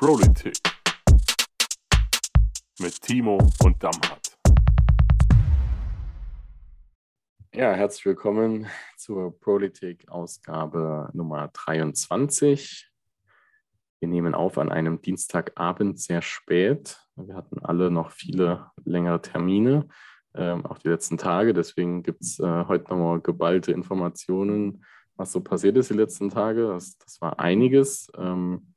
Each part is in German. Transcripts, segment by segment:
Politik mit Timo und Damhardt. Ja, herzlich willkommen zur Politik-Ausgabe Nummer 23. Wir nehmen auf an einem Dienstagabend sehr spät. Wir hatten alle noch viele längere Termine, ähm, auch die letzten Tage. Deswegen gibt es äh, heute nochmal geballte Informationen, was so passiert ist die letzten Tage. Das, das war einiges. Ähm,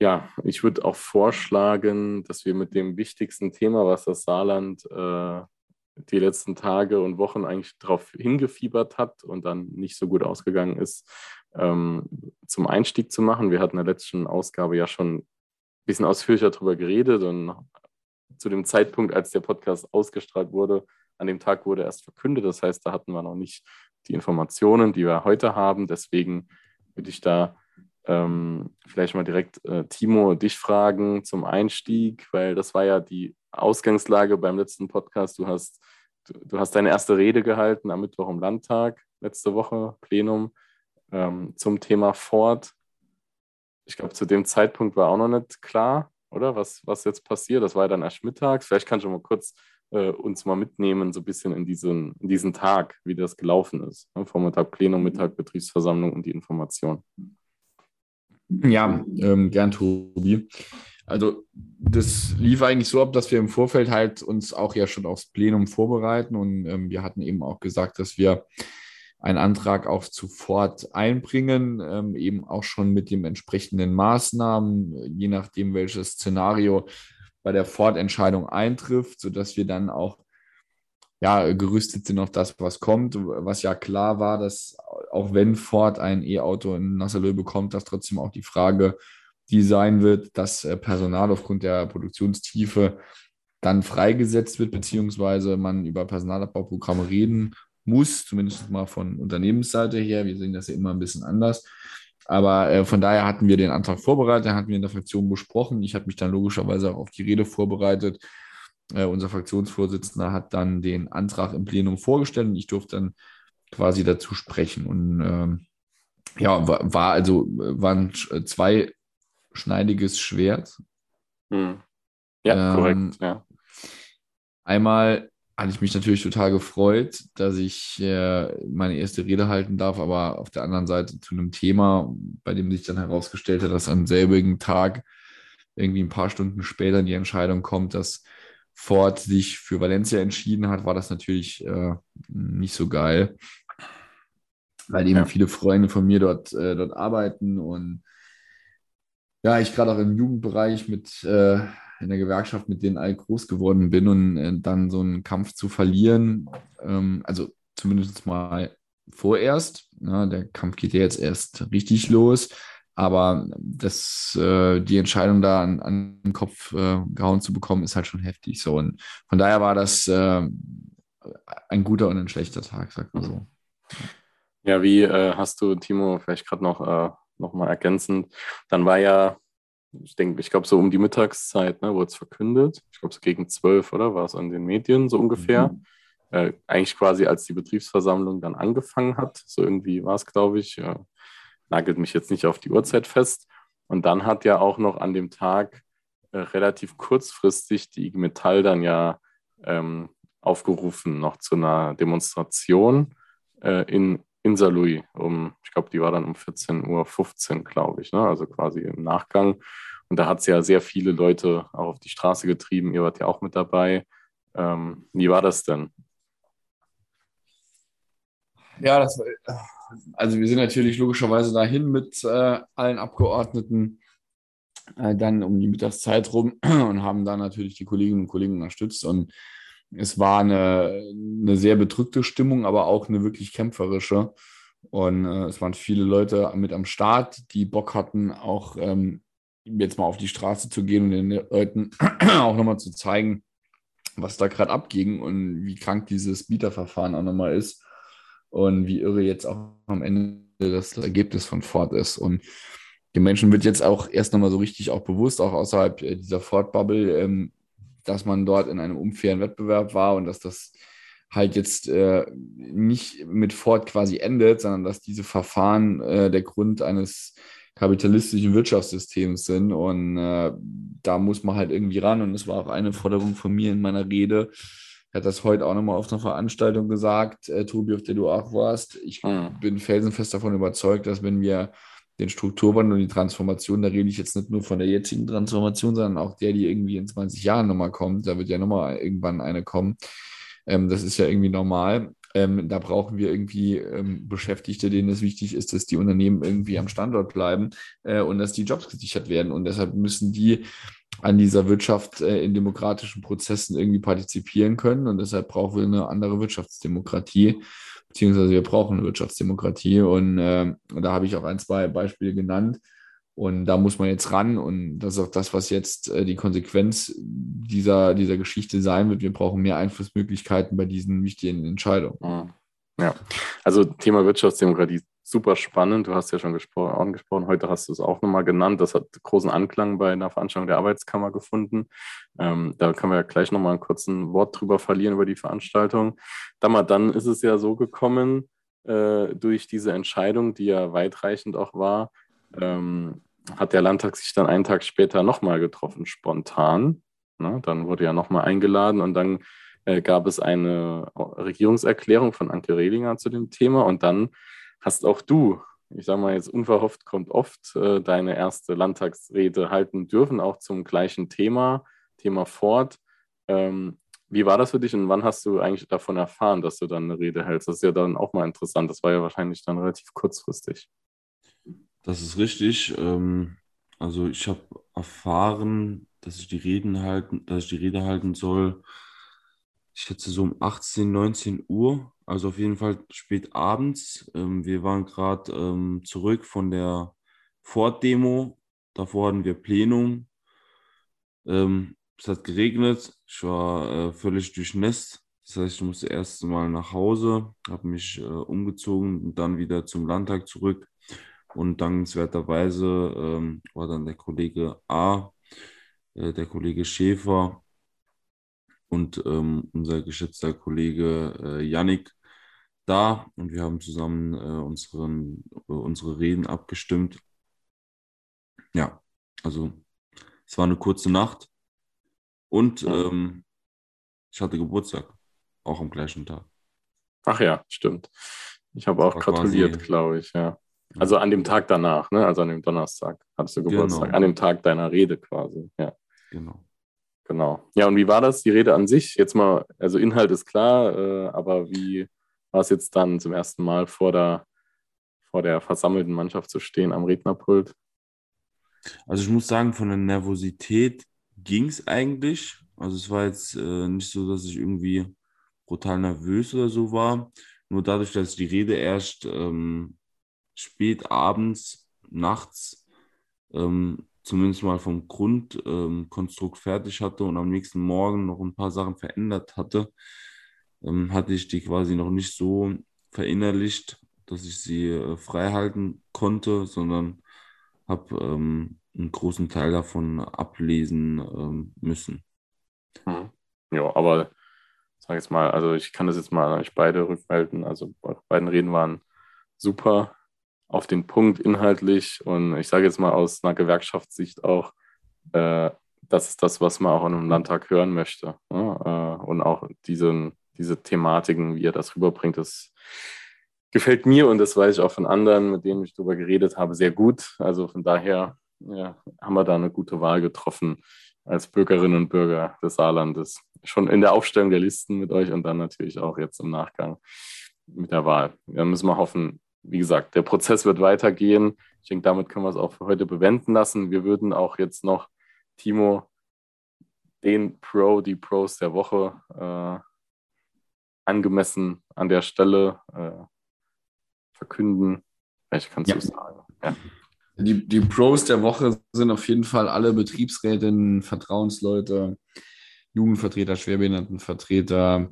ja, ich würde auch vorschlagen, dass wir mit dem wichtigsten Thema, was das Saarland äh, die letzten Tage und Wochen eigentlich darauf hingefiebert hat und dann nicht so gut ausgegangen ist, ähm, zum Einstieg zu machen. Wir hatten in der letzten Ausgabe ja schon ein bisschen ausführlicher darüber geredet und zu dem Zeitpunkt, als der Podcast ausgestrahlt wurde, an dem Tag wurde erst verkündet. Das heißt, da hatten wir noch nicht die Informationen, die wir heute haben. Deswegen würde ich da ähm, vielleicht mal direkt äh, Timo dich fragen zum Einstieg, weil das war ja die Ausgangslage beim letzten Podcast. Du hast, du, du hast deine erste Rede gehalten am Mittwoch im Landtag, letzte Woche, Plenum, ähm, zum Thema Ford. Ich glaube, zu dem Zeitpunkt war auch noch nicht klar, oder? Was, was jetzt passiert. Das war ja dann erst mittags. Vielleicht kannst du mal kurz äh, uns mal mitnehmen, so ein bisschen in diesen, in diesen Tag, wie das gelaufen ist. Ne? Vormittag Plenum, Mittag Betriebsversammlung und die Information. Ja, ähm, gern, Tobi. Also das lief eigentlich so ab, dass wir im Vorfeld halt uns auch ja schon aufs Plenum vorbereiten und ähm, wir hatten eben auch gesagt, dass wir einen Antrag auch sofort einbringen, ähm, eben auch schon mit den entsprechenden Maßnahmen, je nachdem, welches Szenario bei der Fortentscheidung eintrifft, sodass wir dann auch ja, gerüstet sind auf das, was kommt. Was ja klar war, dass auch wenn Ford ein E-Auto in Nassalö bekommt, dass trotzdem auch die Frage die sein wird, dass äh, Personal aufgrund der Produktionstiefe dann freigesetzt wird, beziehungsweise man über Personalabbauprogramme reden muss, zumindest mal von Unternehmensseite her. Wir sehen das ja immer ein bisschen anders. Aber äh, von daher hatten wir den Antrag vorbereitet, hatten wir in der Fraktion besprochen. Ich habe mich dann logischerweise auch auf die Rede vorbereitet. Äh, unser Fraktionsvorsitzender hat dann den Antrag im Plenum vorgestellt und ich durfte dann quasi dazu sprechen. Und ähm, ja, war, war also waren zwei schneidiges Schwert. Hm. Ja, ähm, korrekt, ja. Einmal hatte ich mich natürlich total gefreut, dass ich äh, meine erste Rede halten darf, aber auf der anderen Seite zu einem Thema, bei dem sich dann herausgestellt hat, dass am selbigen Tag irgendwie ein paar Stunden später die Entscheidung kommt, dass Ford sich für Valencia entschieden hat, war das natürlich äh, nicht so geil, weil eben ja. viele Freunde von mir dort, äh, dort arbeiten und ja, ich gerade auch im Jugendbereich mit äh, in der Gewerkschaft mit denen all groß geworden bin und äh, dann so einen Kampf zu verlieren, ähm, also zumindest mal vorerst. Ja, ne, der Kampf geht ja jetzt erst richtig los, aber das, äh, die Entscheidung da an, an, den Kopf äh, gehauen zu bekommen, ist halt schon heftig. So und von daher war das äh, ein guter und ein schlechter Tag, sagt man so. Ja, wie äh, hast du, Timo, vielleicht gerade noch nochmal ergänzend. Dann war ja, ich denke, ich glaube, so um die Mittagszeit ne, wurde es verkündet. Ich glaube, so gegen zwölf, oder? War es an den Medien so ungefähr. Mhm. Äh, eigentlich quasi, als die Betriebsversammlung dann angefangen hat. So irgendwie war es, glaube ich. Äh, nagelt mich jetzt nicht auf die Uhrzeit fest. Und dann hat ja auch noch an dem Tag äh, relativ kurzfristig die IG Metall dann ja ähm, aufgerufen, noch zu einer Demonstration äh, in in Saarlouis um, ich glaube, die war dann um 14.15 Uhr, glaube ich, ne? also quasi im Nachgang. Und da hat es ja sehr viele Leute auch auf die Straße getrieben. Ihr wart ja auch mit dabei. Ähm, wie war das denn? Ja, das, also wir sind natürlich logischerweise dahin mit äh, allen Abgeordneten äh, dann um die Mittagszeit rum und haben da natürlich die Kolleginnen und Kollegen unterstützt. Und es war eine, eine sehr bedrückte Stimmung, aber auch eine wirklich kämpferische. Und äh, es waren viele Leute mit am Start, die Bock hatten, auch ähm, jetzt mal auf die Straße zu gehen und den Leuten auch nochmal zu zeigen, was da gerade abging und wie krank dieses Bieterverfahren auch nochmal ist und wie irre jetzt auch am Ende das Ergebnis von Ford ist. Und den Menschen wird jetzt auch erst nochmal so richtig auch bewusst, auch außerhalb äh, dieser Ford-Bubble, ähm, dass man dort in einem unfairen Wettbewerb war und dass das halt jetzt äh, nicht mit Ford quasi endet, sondern dass diese Verfahren äh, der Grund eines kapitalistischen Wirtschaftssystems sind. Und äh, da muss man halt irgendwie ran. Und das war auch eine Forderung von mir in meiner Rede. Hatte das heute auch nochmal auf einer Veranstaltung gesagt, äh, Tobi, auf der du auch warst. Ich mhm. bin felsenfest davon überzeugt, dass wenn wir den Strukturwandel und die Transformation, da rede ich jetzt nicht nur von der jetzigen Transformation, sondern auch der, die irgendwie in 20 Jahren nochmal kommt. Da wird ja nochmal irgendwann eine kommen. Ähm, das ist ja irgendwie normal. Ähm, da brauchen wir irgendwie ähm, Beschäftigte, denen es wichtig ist, dass die Unternehmen irgendwie am Standort bleiben äh, und dass die Jobs gesichert werden. Und deshalb müssen die an dieser Wirtschaft äh, in demokratischen Prozessen irgendwie partizipieren können. Und deshalb brauchen wir eine andere Wirtschaftsdemokratie beziehungsweise wir brauchen eine Wirtschaftsdemokratie. Und äh, da habe ich auch ein, zwei Beispiele genannt. Und da muss man jetzt ran. Und das ist auch das, was jetzt äh, die Konsequenz dieser, dieser Geschichte sein wird. Wir brauchen mehr Einflussmöglichkeiten bei diesen wichtigen Entscheidungen. Mhm. Ja, also Thema Wirtschaftsdemokratie super spannend. Du hast ja schon gespro angesprochen, heute hast du es auch nochmal genannt. Das hat großen Anklang bei einer Veranstaltung der Arbeitskammer gefunden. Ähm, da können wir ja gleich nochmal ein kurzes Wort drüber verlieren über die Veranstaltung. Dann, dann ist es ja so gekommen, äh, durch diese Entscheidung, die ja weitreichend auch war, ähm, hat der Landtag sich dann einen Tag später nochmal getroffen, spontan. Ne? Dann wurde ja nochmal eingeladen und dann äh, gab es eine Regierungserklärung von Anke Rehlinger zu dem Thema und dann hast auch du, ich sage mal jetzt unverhofft kommt oft, äh, deine erste Landtagsrede halten dürfen, auch zum gleichen Thema, Thema Ford. Ähm, wie war das für dich und wann hast du eigentlich davon erfahren, dass du dann eine Rede hältst? Das ist ja dann auch mal interessant. Das war ja wahrscheinlich dann relativ kurzfristig. Das ist richtig. Ähm, also ich habe erfahren, dass ich die Reden halten, dass ich die Rede halten soll. Ich schätze so um 18, 19 Uhr. Also auf jeden Fall spät abends. Ähm, wir waren gerade ähm, zurück von der Ford-Demo. Davor hatten wir Plenum. Ähm, es hat geregnet. Ich war äh, völlig durchnässt. Das heißt, ich musste erst mal nach Hause, habe mich äh, umgezogen und dann wieder zum Landtag zurück. Und dankenswerterweise ähm, war dann der Kollege A, äh, der Kollege Schäfer und ähm, unser geschätzter Kollege äh, Yannick da und wir haben zusammen äh, unseren, äh, unsere Reden abgestimmt. Ja, also es war eine kurze Nacht und ähm, ich hatte Geburtstag, auch am gleichen Tag. Ach ja, stimmt. Ich habe auch gratuliert, glaube ich, ja. Also an dem Tag danach, ne? also an dem Donnerstag hattest du Geburtstag, genau. an dem Tag deiner Rede quasi, ja. Genau. Genau. Ja, und wie war das, die Rede an sich? Jetzt mal, also Inhalt ist klar, äh, aber wie, war es jetzt dann zum ersten Mal vor der, vor der versammelten Mannschaft zu stehen am Rednerpult? Also ich muss sagen, von der Nervosität ging es eigentlich. Also es war jetzt äh, nicht so, dass ich irgendwie brutal nervös oder so war. Nur dadurch, dass ich die Rede erst ähm, spät abends, nachts, ähm, zumindest mal vom Grundkonstrukt ähm, fertig hatte und am nächsten Morgen noch ein paar Sachen verändert hatte, ähm, hatte ich die quasi noch nicht so verinnerlicht, dass ich sie äh, frei halten konnte, sondern habe ähm, einen großen Teil davon ablesen ähm, müssen. Hm. Ja, aber sag jetzt mal, also ich kann das jetzt mal euch beide rückmelden. Also eure beiden Reden waren super auf den Punkt inhaltlich und ich sage jetzt mal aus einer Gewerkschaftssicht auch, äh, das ist das, was man auch in einem Landtag hören möchte. Ne? Äh, und auch diesen diese Thematiken, wie er das rüberbringt, das gefällt mir und das weiß ich auch von anderen, mit denen ich darüber geredet habe, sehr gut. Also von daher ja, haben wir da eine gute Wahl getroffen als Bürgerinnen und Bürger des Saarlandes. Schon in der Aufstellung der Listen mit euch und dann natürlich auch jetzt im Nachgang mit der Wahl. Da müssen wir hoffen, wie gesagt, der Prozess wird weitergehen. Ich denke, damit können wir es auch für heute bewenden lassen. Wir würden auch jetzt noch, Timo, den Pro, die Pros der Woche äh, angemessen an der Stelle äh, verkünden. Welche kannst ja. du sagen? Ja. Die, die Pros der Woche sind auf jeden Fall alle Betriebsrätinnen, Vertrauensleute, Jugendvertreter, Schwerbehindertenvertreter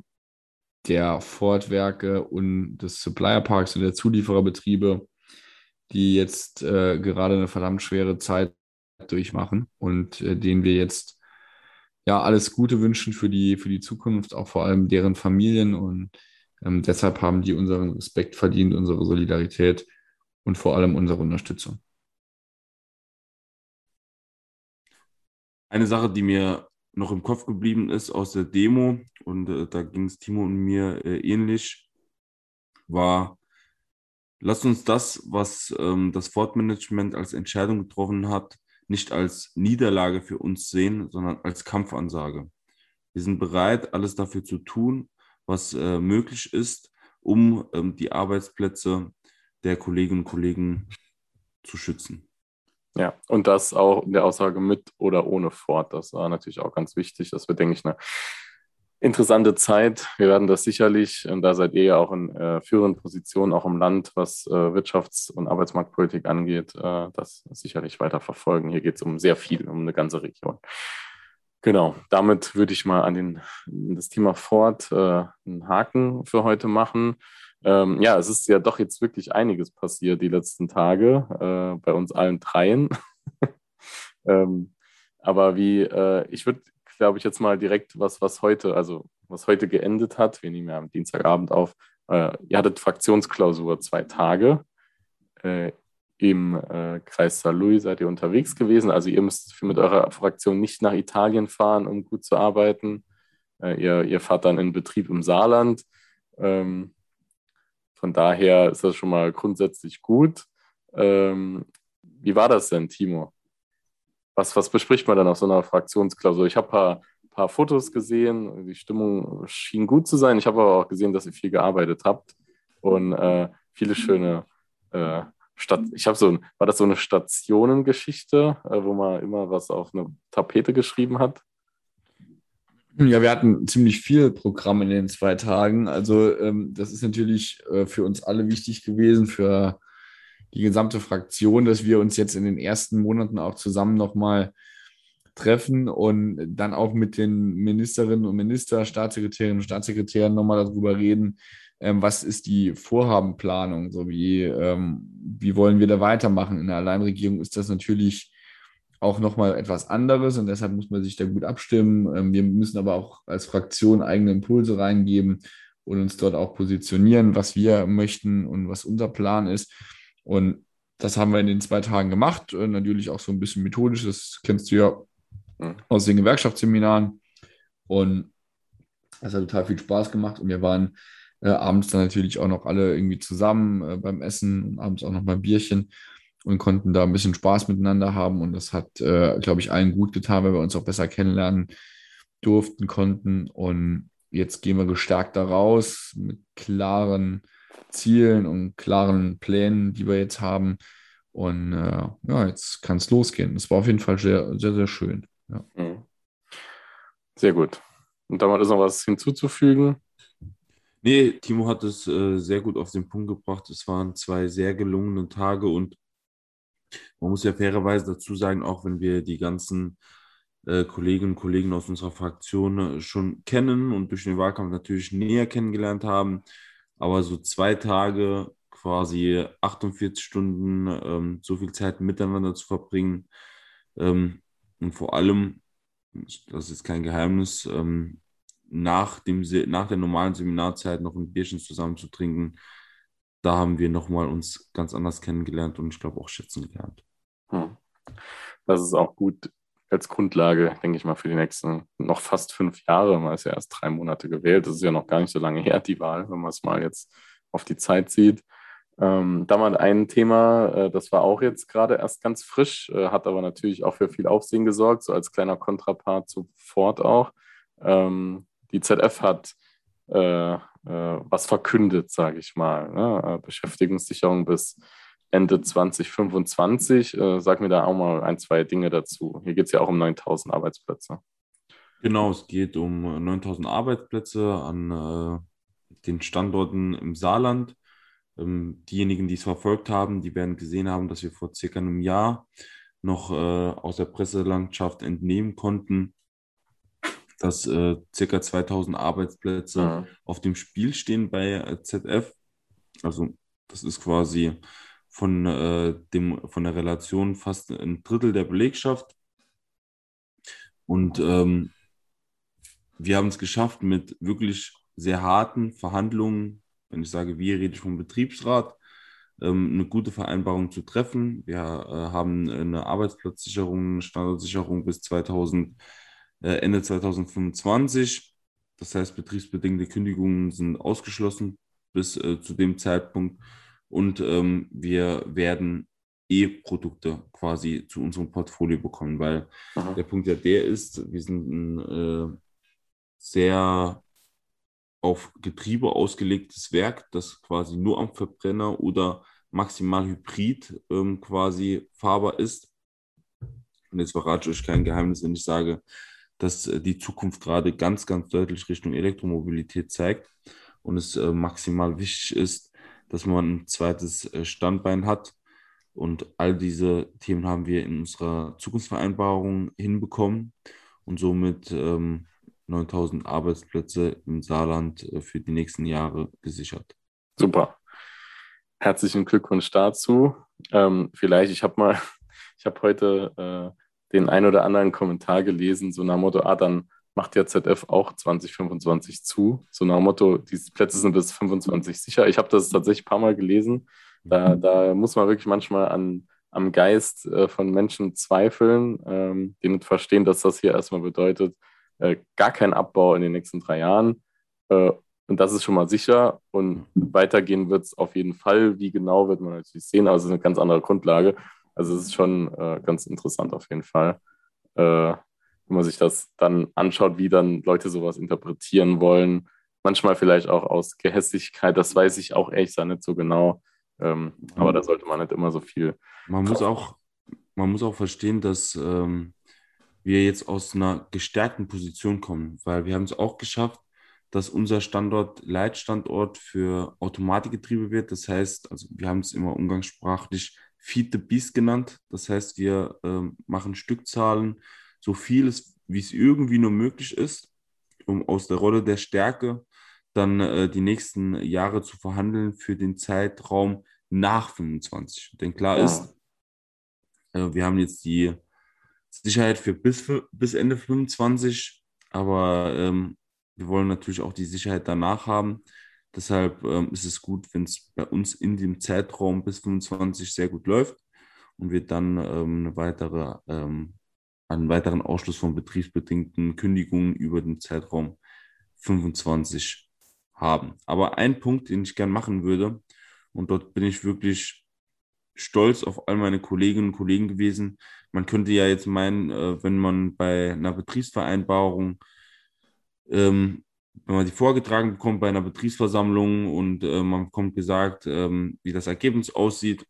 der Fordwerke und des Supplier-Parks und der Zuliefererbetriebe, die jetzt äh, gerade eine verdammt schwere Zeit durchmachen und äh, denen wir jetzt ja alles Gute wünschen für die, für die Zukunft, auch vor allem deren Familien. Und ähm, deshalb haben die unseren Respekt verdient, unsere Solidarität und vor allem unsere Unterstützung. Eine Sache, die mir noch im Kopf geblieben ist aus der Demo, und äh, da ging es Timo und mir äh, ähnlich, war, lasst uns das, was ähm, das Fortmanagement als Entscheidung getroffen hat, nicht als Niederlage für uns sehen, sondern als Kampfansage. Wir sind bereit, alles dafür zu tun, was äh, möglich ist, um ähm, die Arbeitsplätze der Kolleginnen und Kollegen zu schützen. Ja, und das auch in der Aussage mit oder ohne Fort. Das war natürlich auch ganz wichtig. Das wird, denke ich, eine interessante Zeit. Wir werden das sicherlich, und da seid ihr ja auch in äh, führenden Positionen, auch im Land, was äh, Wirtschafts- und Arbeitsmarktpolitik angeht, äh, das sicherlich weiter verfolgen. Hier geht es um sehr viel, um eine ganze Region. Genau, damit würde ich mal an den, das Thema Ford äh, einen Haken für heute machen. Ähm, ja, es ist ja doch jetzt wirklich einiges passiert die letzten Tage, äh, bei uns allen dreien. ähm, aber wie, äh, ich würde, glaube ich, jetzt mal direkt was, was heute, also was heute geendet hat, wir nehmen ja am Dienstagabend auf, äh, ihr hattet Fraktionsklausur zwei Tage. Äh, Im äh, Kreis Saarlouis seid ihr unterwegs gewesen. Also ihr müsst mit eurer Fraktion nicht nach Italien fahren, um gut zu arbeiten. Äh, ihr, ihr fahrt dann in Betrieb im Saarland. Ähm, von daher ist das schon mal grundsätzlich gut. Ähm, wie war das denn, Timo? Was, was bespricht man dann auf so einer Fraktionsklausur? Ich habe ein paar, paar Fotos gesehen, die Stimmung schien gut zu sein. Ich habe aber auch gesehen, dass ihr viel gearbeitet habt und äh, viele schöne äh, Stadt. Ich habe so, war das so eine Stationengeschichte, äh, wo man immer was auf eine Tapete geschrieben hat? Ja, wir hatten ziemlich viel Programm in den zwei Tagen. Also ähm, das ist natürlich äh, für uns alle wichtig gewesen, für die gesamte Fraktion, dass wir uns jetzt in den ersten Monaten auch zusammen nochmal treffen und dann auch mit den Ministerinnen und Minister, Staatssekretärinnen und Staatssekretären nochmal darüber reden, ähm, was ist die Vorhabenplanung, so wie, ähm, wie wollen wir da weitermachen. In der Alleinregierung ist das natürlich auch nochmal etwas anderes und deshalb muss man sich da gut abstimmen. Ähm, wir müssen aber auch als Fraktion eigene Impulse reingeben und uns dort auch positionieren, was wir möchten und was unser Plan ist. Und das haben wir in den zwei Tagen gemacht. Und natürlich auch so ein bisschen methodisch, das kennst du ja mhm. aus den Gewerkschaftsseminaren. Und das hat total viel Spaß gemacht und wir waren äh, abends dann natürlich auch noch alle irgendwie zusammen äh, beim Essen und abends auch noch mal Bierchen und konnten da ein bisschen Spaß miteinander haben. Und das hat, äh, glaube ich, allen gut getan, weil wir uns auch besser kennenlernen durften, konnten. Und jetzt gehen wir gestärkt da raus mit klaren Zielen und klaren Plänen, die wir jetzt haben. Und äh, ja, jetzt kann es losgehen. Es war auf jeden Fall sehr, sehr, sehr schön. Ja. Mhm. Sehr gut. Und damit ist noch was hinzuzufügen. Nee, Timo hat es äh, sehr gut auf den Punkt gebracht. Es waren zwei sehr gelungene Tage und man muss ja fairerweise dazu sagen, auch wenn wir die ganzen äh, Kolleginnen und Kollegen aus unserer Fraktion äh, schon kennen und durch den Wahlkampf natürlich näher kennengelernt haben, aber so zwei Tage, quasi 48 Stunden, ähm, so viel Zeit miteinander zu verbringen ähm, und vor allem, das ist kein Geheimnis, ähm, nach, dem, nach der normalen Seminarzeit noch ein Bierchen zusammen zu trinken, da haben wir nochmal uns ganz anders kennengelernt und ich glaube auch schätzen gelernt. Hm. Das ist auch gut als Grundlage, denke ich mal, für die nächsten noch fast fünf Jahre. Man ist ja erst drei Monate gewählt. Das ist ja noch gar nicht so lange her, die Wahl, wenn man es mal jetzt auf die Zeit sieht. Ähm, da ein Thema, äh, das war auch jetzt gerade erst ganz frisch, äh, hat aber natürlich auch für viel Aufsehen gesorgt, so als kleiner Kontrapart zu Ford auch. Ähm, die ZF hat äh, was verkündet, sage ich mal. Ne? Äh, Beschäftigungssicherung bis Ende 2025. Äh, sag mir da auch mal ein, zwei Dinge dazu. Hier geht es ja auch um 9000 Arbeitsplätze. Genau, es geht um 9000 Arbeitsplätze an äh, den Standorten im Saarland. Ähm, diejenigen, die es verfolgt haben, die werden gesehen haben, dass wir vor circa einem Jahr noch äh, aus der Presselandschaft entnehmen konnten, dass äh, circa 2000 Arbeitsplätze ja. auf dem Spiel stehen bei äh, ZF. Also das ist quasi von, äh, dem, von der Relation fast ein Drittel der Belegschaft. Und ähm, wir haben es geschafft mit wirklich sehr harten Verhandlungen. Wenn ich sage wir, rede ich vom Betriebsrat. ähm, eine gute Vereinbarung zu treffen. Wir äh, haben eine Arbeitsplatzsicherung, eine Standardsicherung bis 2000, äh, Ende 2025. Das heißt, betriebsbedingte Kündigungen sind ausgeschlossen bis äh, zu dem Zeitpunkt. Und ähm, wir werden E-Produkte quasi zu unserem Portfolio bekommen, weil Aha. der Punkt ja der ist, wir sind ein äh, sehr auf Getriebe ausgelegtes Werk, das quasi nur am Verbrenner oder maximal hybrid ähm, quasi fahrbar ist. Und jetzt verrate ich euch kein Geheimnis, wenn ich sage, dass äh, die Zukunft gerade ganz, ganz deutlich Richtung Elektromobilität zeigt und es äh, maximal wichtig ist, dass man ein zweites äh, Standbein hat. Und all diese Themen haben wir in unserer Zukunftsvereinbarung hinbekommen und somit ähm, 9000 Arbeitsplätze im Saarland für die nächsten Jahre gesichert. Super. Herzlichen Glückwunsch dazu. Ähm, vielleicht, ich habe mal, ich habe heute äh, den ein oder anderen Kommentar gelesen, so nach Motto, ah, dann macht ja ZF auch 2025 zu. So nach Motto, die Plätze sind bis 25 sicher. Ich habe das tatsächlich ein paar Mal gelesen. Da, da muss man wirklich manchmal an, am Geist äh, von Menschen zweifeln, ähm, die nicht verstehen, dass das hier erstmal bedeutet, äh, gar kein Abbau in den nächsten drei Jahren. Äh, und das ist schon mal sicher. Und weitergehen wird es auf jeden Fall. Wie genau wird man natürlich sehen, aber es ist eine ganz andere Grundlage. Also es ist schon äh, ganz interessant auf jeden Fall, äh, wenn man sich das dann anschaut, wie dann Leute sowas interpretieren wollen. Manchmal vielleicht auch aus Gehässigkeit, das weiß ich auch ehrlich nicht so genau. Ähm, aber da sollte man nicht immer so viel. Man muss auch, man muss auch verstehen, dass ähm, wir jetzt aus einer gestärkten Position kommen, weil wir haben es auch geschafft, dass unser Standort Leitstandort für Automatikgetriebe wird. Das heißt, also wir haben es immer umgangssprachlich Feed the Beast genannt. Das heißt, wir äh, machen Stückzahlen, so viel wie es irgendwie nur möglich ist, um aus der Rolle der Stärke dann äh, die nächsten Jahre zu verhandeln für den Zeitraum nach 25. Denn klar ja. ist, äh, wir haben jetzt die Sicherheit für bis, bis Ende 25, aber ähm, wir wollen natürlich auch die Sicherheit danach haben. Deshalb ähm, ist es gut, wenn es bei uns in dem Zeitraum bis 25 sehr gut läuft und wir dann ähm, eine weitere, ähm, einen weiteren Ausschluss von betriebsbedingten Kündigungen über den Zeitraum 25 haben. Aber ein Punkt, den ich gern machen würde, und dort bin ich wirklich stolz auf all meine Kolleginnen und Kollegen gewesen. Man könnte ja jetzt meinen, äh, wenn man bei einer Betriebsvereinbarung ähm, wenn man die vorgetragen bekommt bei einer Betriebsversammlung und äh, man bekommt gesagt, ähm, wie das Ergebnis aussieht,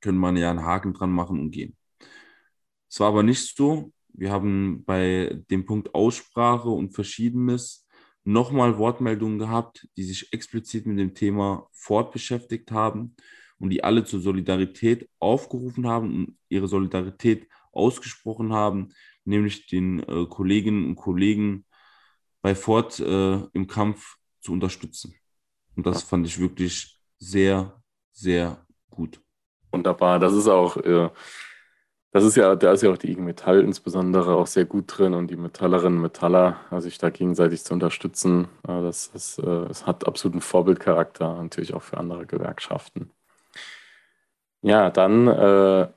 können man ja einen Haken dran machen und gehen. Es war aber nicht so. Wir haben bei dem Punkt Aussprache und Verschiedenes nochmal Wortmeldungen gehabt, die sich explizit mit dem Thema Fort beschäftigt haben und die alle zur Solidarität aufgerufen haben und ihre Solidarität ausgesprochen haben, nämlich den äh, Kolleginnen und Kollegen bei Ford äh, im Kampf zu unterstützen. Und das fand ich wirklich sehr, sehr gut. Wunderbar. Das ist auch, äh, das ist ja, da ist ja auch die IG Metall insbesondere auch sehr gut drin und die Metallerinnen und Metaller, also sich da gegenseitig zu unterstützen, äh, das, ist, äh, es hat absoluten Vorbildcharakter, natürlich auch für andere Gewerkschaften. Ja, dann äh,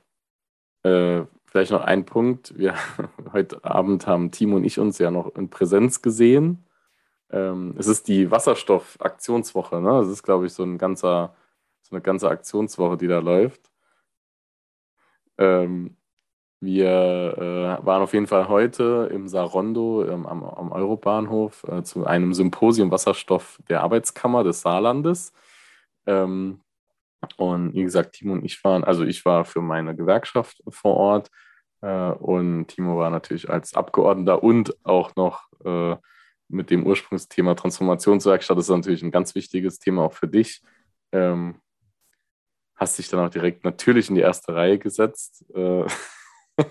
äh, Vielleicht noch ein Punkt. Wir, heute Abend haben Timo und ich uns ja noch in Präsenz gesehen. Ähm, es ist die Wasserstoff-Aktionswoche. Ne? Das ist, glaube ich, so, ein ganzer, so eine ganze Aktionswoche, die da läuft. Ähm, wir äh, waren auf jeden Fall heute im Sarondo ähm, am, am Eurobahnhof äh, zu einem Symposium Wasserstoff der Arbeitskammer des Saarlandes. Ähm, und wie gesagt, Timo und ich waren, also ich war für meine Gewerkschaft vor Ort äh, und Timo war natürlich als Abgeordneter und auch noch äh, mit dem Ursprungsthema Transformationswerkstatt. Das ist natürlich ein ganz wichtiges Thema auch für dich. Ähm, hast dich dann auch direkt natürlich in die erste Reihe gesetzt. Äh,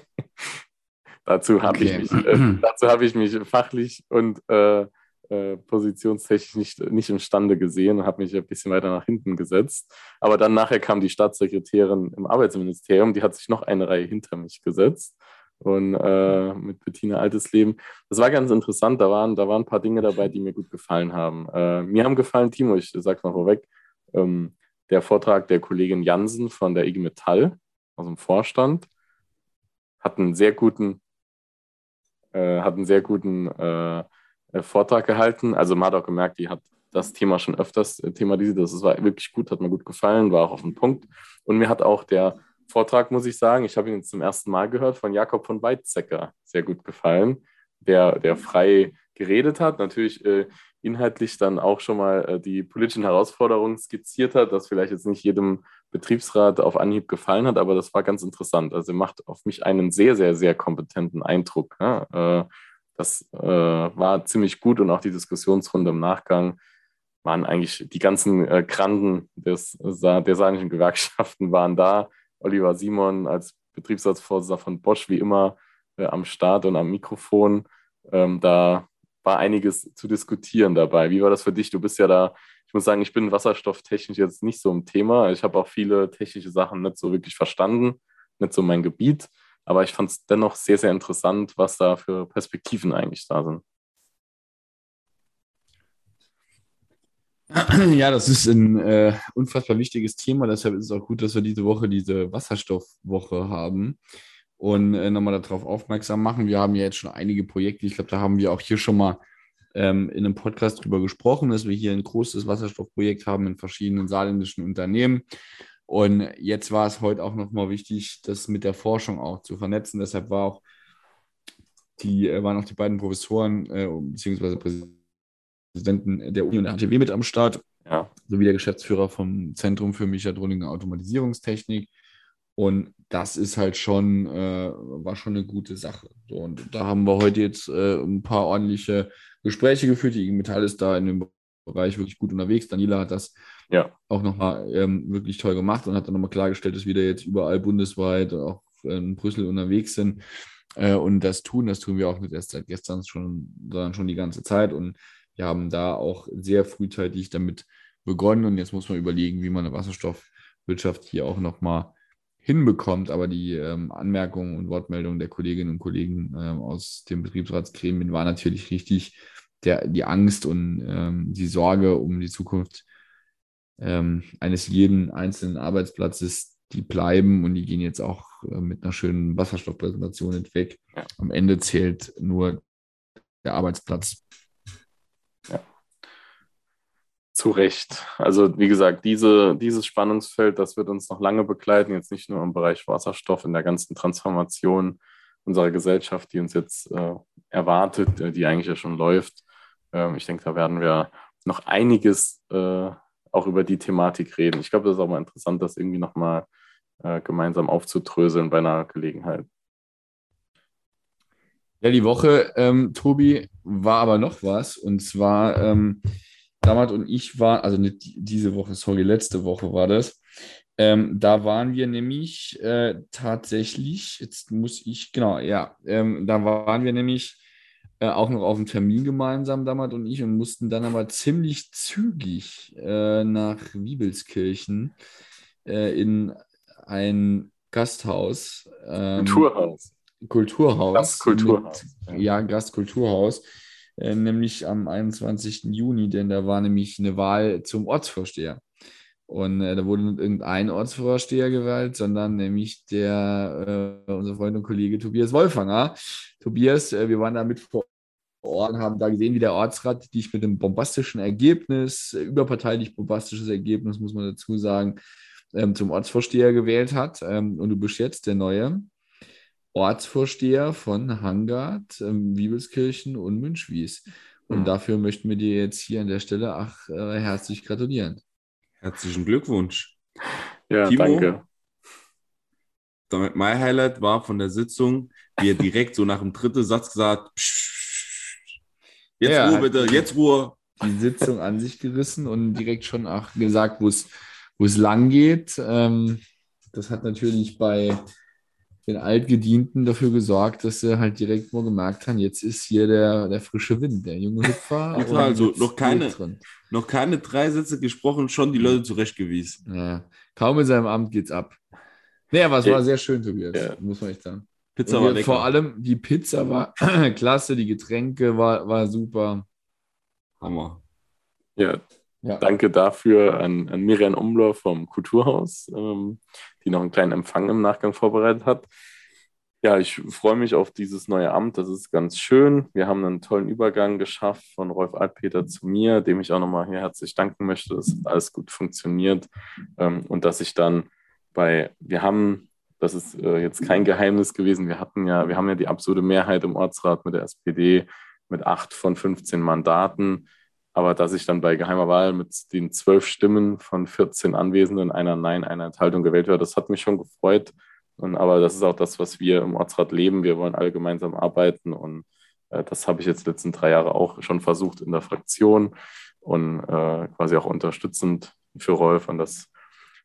dazu habe okay. ich, mich, äh, hab ich mich fachlich und äh, positionstechnisch nicht, nicht imstande gesehen und habe mich ein bisschen weiter nach hinten gesetzt. Aber dann nachher kam die Staatssekretärin im Arbeitsministerium, die hat sich noch eine Reihe hinter mich gesetzt und äh, mit Bettina Altesleben. Das war ganz interessant, da waren, da waren ein paar Dinge dabei, die mir gut gefallen haben. Äh, mir haben gefallen, Timo, ich sag's mal vorweg, ähm, der Vortrag der Kollegin Jansen von der IG Metall aus dem Vorstand. Hat einen sehr guten, äh, hat einen sehr guten äh, Vortrag gehalten. Also man hat auch gemerkt, die hat das Thema schon öfters äh, thematisiert. Das war wirklich gut, hat mir gut gefallen, war auch auf den Punkt. Und mir hat auch der Vortrag, muss ich sagen, ich habe ihn zum ersten Mal gehört, von Jakob von Weizsäcker sehr gut gefallen, der, der frei geredet hat, natürlich äh, inhaltlich dann auch schon mal äh, die politischen Herausforderungen skizziert hat, das vielleicht jetzt nicht jedem Betriebsrat auf Anhieb gefallen hat, aber das war ganz interessant. Also er macht auf mich einen sehr, sehr, sehr kompetenten Eindruck. Ja? Äh, das äh, war ziemlich gut und auch die Diskussionsrunde im Nachgang waren eigentlich die ganzen äh, Granden des, der saarländischen Gewerkschaften waren da. Oliver Simon als Betriebsratsvorsitzender von Bosch wie immer äh, am Start und am Mikrofon. Ähm, da war einiges zu diskutieren dabei. Wie war das für dich? Du bist ja da, ich muss sagen, ich bin wasserstofftechnisch jetzt nicht so im Thema. Ich habe auch viele technische Sachen nicht so wirklich verstanden, nicht so mein Gebiet. Aber ich fand es dennoch sehr, sehr interessant, was da für Perspektiven eigentlich da sind. Ja, das ist ein äh, unfassbar wichtiges Thema. Deshalb ist es auch gut, dass wir diese Woche diese Wasserstoffwoche haben und äh, nochmal darauf aufmerksam machen. Wir haben ja jetzt schon einige Projekte. Ich glaube, da haben wir auch hier schon mal ähm, in einem Podcast drüber gesprochen, dass wir hier ein großes Wasserstoffprojekt haben in verschiedenen saarländischen Unternehmen. Und jetzt war es heute auch nochmal wichtig, das mit der Forschung auch zu vernetzen. Deshalb war auch die, äh, waren auch die beiden Professoren äh, beziehungsweise Präsidenten der Uni und der HTW mit am Start, ja. sowie der Geschäftsführer vom Zentrum für Mechatronik und Automatisierungstechnik. Und das ist halt schon, äh, war schon eine gute Sache. So, und da haben wir heute jetzt äh, ein paar ordentliche Gespräche geführt. Die IG Metall ist da in dem Bereich wirklich gut unterwegs. Daniela hat das ja. auch nochmal ähm, wirklich toll gemacht und hat dann nochmal klargestellt, dass wir da jetzt überall bundesweit, auch in Brüssel unterwegs sind äh, und das tun. Das tun wir auch nicht erst seit gestern schon, sondern schon die ganze Zeit. Und wir haben da auch sehr frühzeitig damit begonnen. Und jetzt muss man überlegen, wie man eine Wasserstoffwirtschaft hier auch nochmal hinbekommt. Aber die ähm, Anmerkungen und Wortmeldungen der Kolleginnen und Kollegen ähm, aus dem Betriebsratsgremien war natürlich richtig. Der, die Angst und ähm, die Sorge um die Zukunft ähm, eines jeden einzelnen Arbeitsplatzes, die bleiben und die gehen jetzt auch äh, mit einer schönen Wasserstoffpräsentation hinweg. Ja. Am Ende zählt nur der Arbeitsplatz. Zu Recht. Also wie gesagt, diese, dieses Spannungsfeld, das wird uns noch lange begleiten, jetzt nicht nur im Bereich Wasserstoff, in der ganzen Transformation unserer Gesellschaft, die uns jetzt äh, erwartet, äh, die eigentlich ja schon läuft. Ähm, ich denke, da werden wir noch einiges äh, auch über die Thematik reden. Ich glaube, das ist auch mal interessant, das irgendwie nochmal äh, gemeinsam aufzudröseln bei einer Gelegenheit. Ja, die Woche, ähm, Tobi, war aber noch was. Und zwar ähm, Damat und ich waren, also nicht diese Woche, sorry, letzte Woche war das. Ähm, da waren wir nämlich äh, tatsächlich, jetzt muss ich, genau, ja, ähm, da waren wir nämlich äh, auch noch auf einem Termin gemeinsam, Damat und ich, und mussten dann aber ziemlich zügig äh, nach Wiebelskirchen äh, in ein Gasthaus. Ähm, Kulturhaus. Kulturhaus. Gastkulturhaus. Mit, ja, Gastkulturhaus. Äh, nämlich am 21. Juni, denn da war nämlich eine Wahl zum Ortsvorsteher. Und äh, da wurde nicht irgendein Ortsvorsteher gewählt, sondern nämlich der, äh, unser Freund und Kollege Tobias Wolfanger. Tobias, äh, wir waren da mit vor Ort und haben da gesehen, wie der Ortsrat dich mit einem bombastischen Ergebnis, äh, überparteilich bombastisches Ergebnis, muss man dazu sagen, ähm, zum Ortsvorsteher gewählt hat. Ähm, und du bist jetzt der neue Ortsvorsteher von Hangard, ähm, Wiebelskirchen und Münchwies. Und mhm. dafür möchten wir dir jetzt hier an der Stelle ach, äh, herzlich gratulieren. Herzlichen Glückwunsch. Ja, Timo, danke. Damit mein Highlight war von der Sitzung, wie er direkt so nach dem dritten Satz gesagt, psch, jetzt ja, Ruhe bitte, jetzt Ruhe. Die Sitzung an sich gerissen und direkt schon auch gesagt, wo es, lang geht. Ähm, das hat natürlich bei den Altgedienten dafür gesorgt, dass sie halt direkt mal gemerkt haben, jetzt ist hier der, der frische Wind, der junge Hüpfer. also noch keine, noch keine drei Sätze gesprochen, schon die Leute zurechtgewiesen. Ja, kaum in seinem Amt geht's ab. Naja, aber es war sehr schön, Tobias, ja. muss man echt sagen. Pizza war lecker. Vor allem die Pizza war klasse, die Getränke war, war super. Hammer. Ja, Ja. Danke dafür an, an Miriam Umler vom Kulturhaus, ähm, die noch einen kleinen Empfang im Nachgang vorbereitet hat. Ja, ich freue mich auf dieses neue Amt. Das ist ganz schön. Wir haben einen tollen Übergang geschafft von Rolf Altpeter zu mir, dem ich auch nochmal hier herzlich danken möchte, dass alles gut funktioniert ähm, und dass ich dann bei, wir haben, das ist äh, jetzt kein Geheimnis gewesen, wir hatten ja, wir haben ja die absolute Mehrheit im Ortsrat mit der SPD mit acht von 15 Mandaten. Aber dass ich dann bei geheimer Wahl mit den zwölf Stimmen von 14 Anwesenden, einer Nein, einer Enthaltung gewählt werde, das hat mich schon gefreut. Und, aber das ist auch das, was wir im Ortsrat leben. Wir wollen alle gemeinsam arbeiten und äh, das habe ich jetzt die letzten drei Jahre auch schon versucht in der Fraktion und äh, quasi auch unterstützend für Rolf und das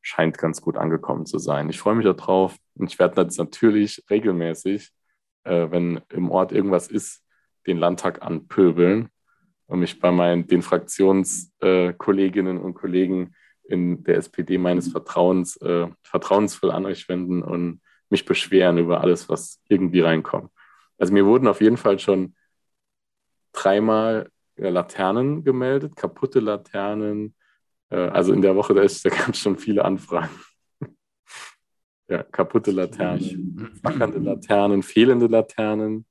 scheint ganz gut angekommen zu sein. Ich freue mich darauf und ich werde jetzt natürlich regelmäßig, äh, wenn im Ort irgendwas ist, den Landtag anpöbeln und mich bei meinen, den Fraktionskolleginnen äh, und Kollegen in der SPD meines Vertrauens äh, vertrauensvoll an euch wenden und mich beschweren über alles, was irgendwie reinkommt. Also mir wurden auf jeden Fall schon dreimal äh, Laternen gemeldet, kaputte Laternen. Äh, also in der Woche, da, ist, da gab es schon viele Anfragen. ja, kaputte Laternen, flackernde Laternen, fehlende Laternen.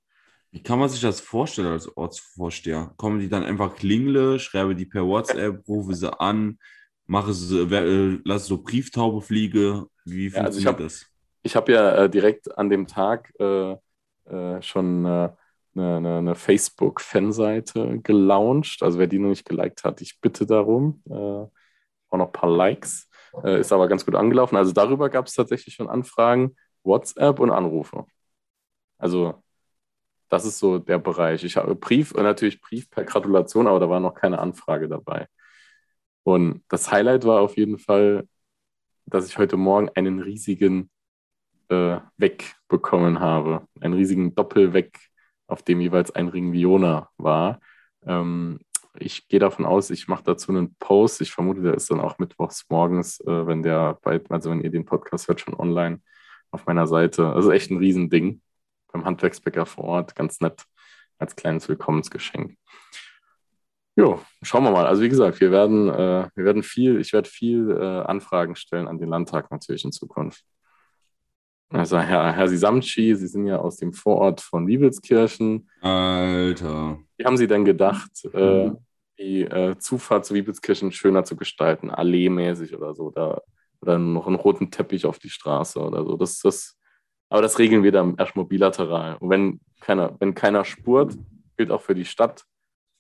Wie kann man sich das vorstellen als Ortsvorsteher? Kommen die dann einfach klingle, schreibe die per WhatsApp, rufe sie an, mache sie, äh, lasse so Brieftaube fliege? Wie ja, also hab, das? Ich habe ja äh, direkt an dem Tag äh, äh schon äh, eine, eine, eine Facebook-Fanseite gelauncht. Also wer die noch nicht geliked hat, ich bitte darum. Äh, auch noch ein paar Likes. ist aber ganz gut angelaufen. Also darüber gab es tatsächlich schon Anfragen, WhatsApp und Anrufe. Also das ist so der Bereich. Ich habe Brief, natürlich Brief per Gratulation, aber da war noch keine Anfrage dabei. Und das Highlight war auf jeden Fall, dass ich heute Morgen einen riesigen äh, Weg bekommen habe. Einen riesigen Doppelweg, auf dem jeweils ein Ring Viona war. Ähm, ich gehe davon aus, ich mache dazu einen Post. Ich vermute, der ist dann auch mittwochs morgens, äh, wenn der bald, also wenn ihr den Podcast hört, schon online auf meiner Seite. Also echt ein Riesending beim Handwerksbäcker vor Ort. Ganz nett als kleines Willkommensgeschenk. Jo, schauen wir mal. Also wie gesagt, wir werden, äh, wir werden viel, ich werde viel äh, Anfragen stellen an den Landtag natürlich in Zukunft. Also Herr, Herr Sisamci, Sie sind ja aus dem Vorort von Wiebelskirchen. Alter. Wie haben Sie denn gedacht, äh, die äh, Zufahrt zu Wiebelskirchen schöner zu gestalten, alleemäßig oder so, da, oder noch einen roten Teppich auf die Straße oder so? Das, das aber das regeln wir dann erstmal bilateral. Und wenn keiner, wenn keiner spurt, gilt auch für die Stadt,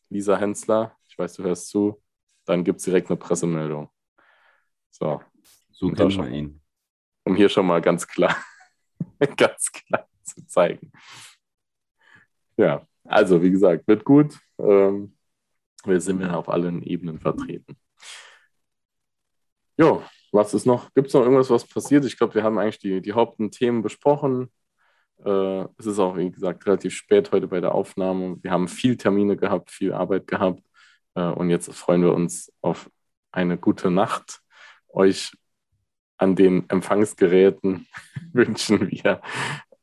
Lisa Hensler, ich weiß, du hörst zu, dann gibt es direkt eine Pressemeldung. So. So kennt man ihn. Um hier schon mal ganz klar, ganz klar zu zeigen. Ja, also wie gesagt, wird gut. Ähm, wir sind ja auf allen Ebenen vertreten. Jo, was ist noch? Gibt es noch irgendwas, was passiert? Ich glaube, wir haben eigentlich die, die Hauptthemen besprochen. Äh, es ist auch, wie gesagt, relativ spät heute bei der Aufnahme. Wir haben viel Termine gehabt, viel Arbeit gehabt. Äh, und jetzt freuen wir uns auf eine gute Nacht. Euch an den Empfangsgeräten wünschen wir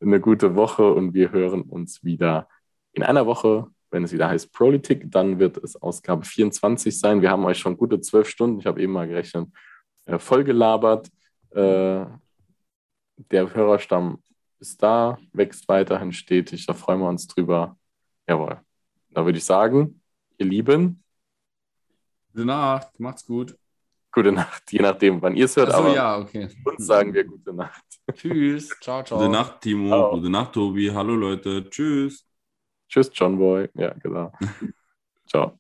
eine gute Woche und wir hören uns wieder in einer Woche, wenn es wieder heißt Politik. Dann wird es Ausgabe 24 sein. Wir haben euch schon gute zwölf Stunden, ich habe eben mal gerechnet, äh, vollgelabert. Äh, der Hörerstamm ist da, wächst weiterhin stetig. Da freuen wir uns drüber. Jawohl. Da würde ich sagen, ihr Lieben. Gute Nacht, macht's gut. Gute Nacht, je nachdem, wann ihr es hört. Achso, aber ja, okay. Uns sagen wir gute Nacht. Tschüss, ciao, ciao. Gute Nacht, Timo. Ciao. Gute Nacht, Tobi. Hallo, Leute. Tschüss. Tschüss, John Boy. Ja, genau. ciao.